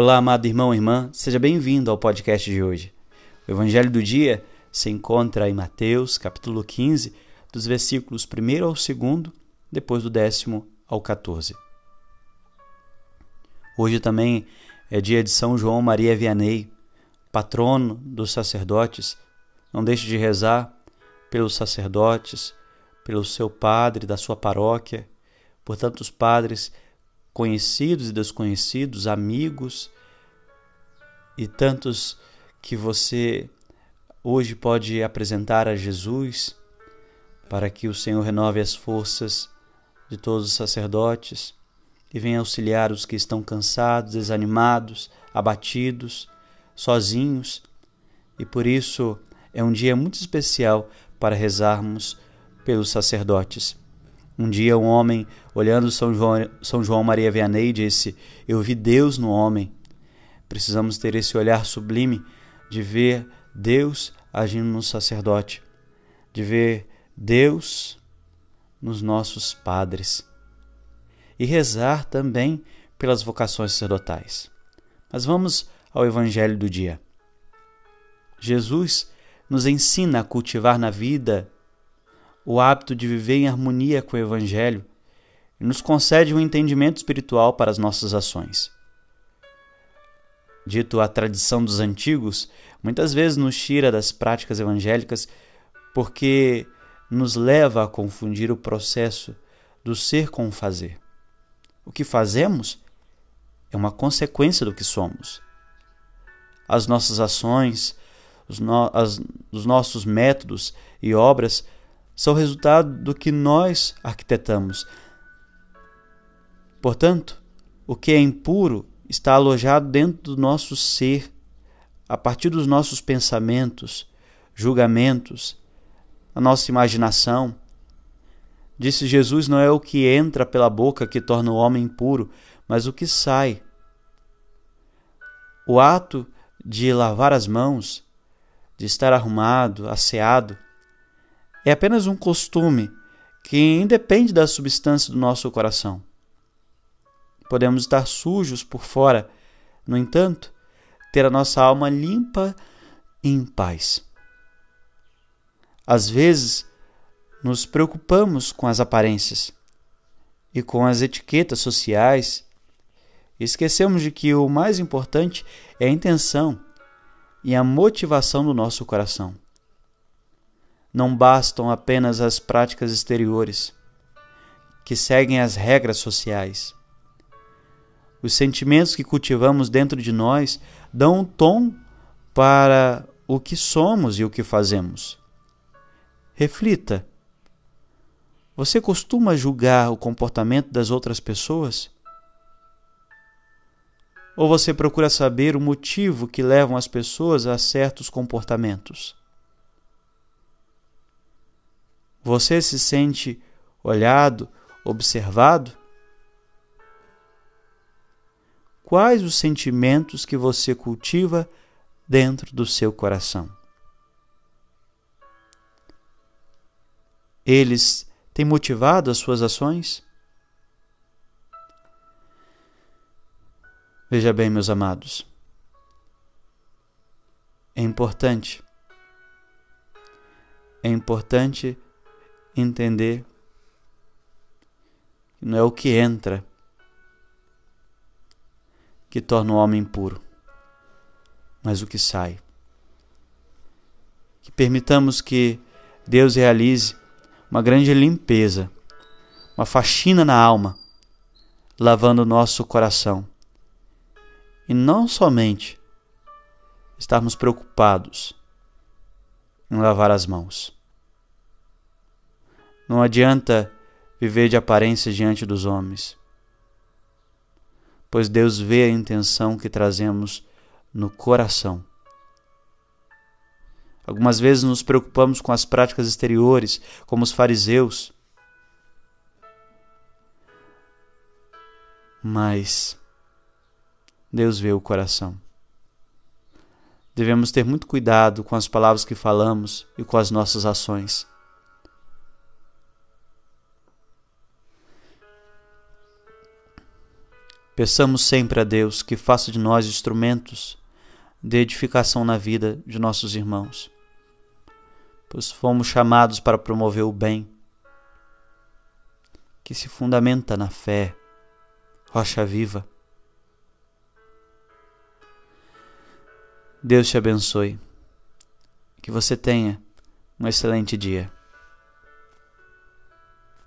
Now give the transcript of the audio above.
Olá, amado irmão e irmã, seja bem-vindo ao podcast de hoje. O Evangelho do dia se encontra em Mateus, capítulo 15, dos versículos 1 ao 2, depois do décimo ao 14. Hoje também é dia de São João Maria Vianney, patrono dos sacerdotes. Não deixe de rezar pelos sacerdotes, pelo seu padre da sua paróquia, por tantos padres conhecidos e desconhecidos, amigos e tantos que você hoje pode apresentar a Jesus para que o Senhor renove as forças de todos os sacerdotes e venha auxiliar os que estão cansados, desanimados, abatidos, sozinhos. E por isso é um dia muito especial para rezarmos pelos sacerdotes. Um dia um homem, olhando São João, São João Maria Vianney, disse: Eu vi Deus no homem. Precisamos ter esse olhar sublime de ver Deus agindo no sacerdote, de ver Deus nos nossos padres e rezar também pelas vocações sacerdotais. Mas vamos ao Evangelho do dia. Jesus nos ensina a cultivar na vida o hábito de viver em harmonia com o Evangelho e nos concede um entendimento espiritual para as nossas ações. Dito a tradição dos antigos, muitas vezes nos tira das práticas evangélicas porque nos leva a confundir o processo do ser com o fazer. O que fazemos é uma consequência do que somos. As nossas ações, os, no, as, os nossos métodos e obras são resultado do que nós arquitetamos. Portanto, o que é impuro está alojado dentro do nosso ser, a partir dos nossos pensamentos, julgamentos, a nossa imaginação. Disse Jesus: não é o que entra pela boca que torna o homem impuro, mas o que sai. O ato de lavar as mãos, de estar arrumado, asseado, é apenas um costume que independe da substância do nosso coração. Podemos estar sujos por fora, no entanto, ter a nossa alma limpa e em paz. Às vezes, nos preocupamos com as aparências e com as etiquetas sociais esquecemos de que o mais importante é a intenção e a motivação do nosso coração. Não bastam apenas as práticas exteriores, que seguem as regras sociais. Os sentimentos que cultivamos dentro de nós dão um tom para o que somos e o que fazemos. Reflita. Você costuma julgar o comportamento das outras pessoas? Ou você procura saber o motivo que levam as pessoas a certos comportamentos? Você se sente olhado, observado? Quais os sentimentos que você cultiva dentro do seu coração? Eles têm motivado as suas ações? Veja bem, meus amados, é importante, é importante entender que não é o que entra que torna o homem puro, mas o que sai. Que permitamos que Deus realize uma grande limpeza, uma faxina na alma, lavando o nosso coração. E não somente estarmos preocupados em lavar as mãos não adianta viver de aparência diante dos homens, pois Deus vê a intenção que trazemos no coração. Algumas vezes nos preocupamos com as práticas exteriores, como os fariseus. Mas Deus vê o coração. Devemos ter muito cuidado com as palavras que falamos e com as nossas ações. Peçamos sempre a Deus que faça de nós instrumentos de edificação na vida de nossos irmãos, pois fomos chamados para promover o bem, que se fundamenta na fé, rocha viva. Deus te abençoe. Que você tenha um excelente dia.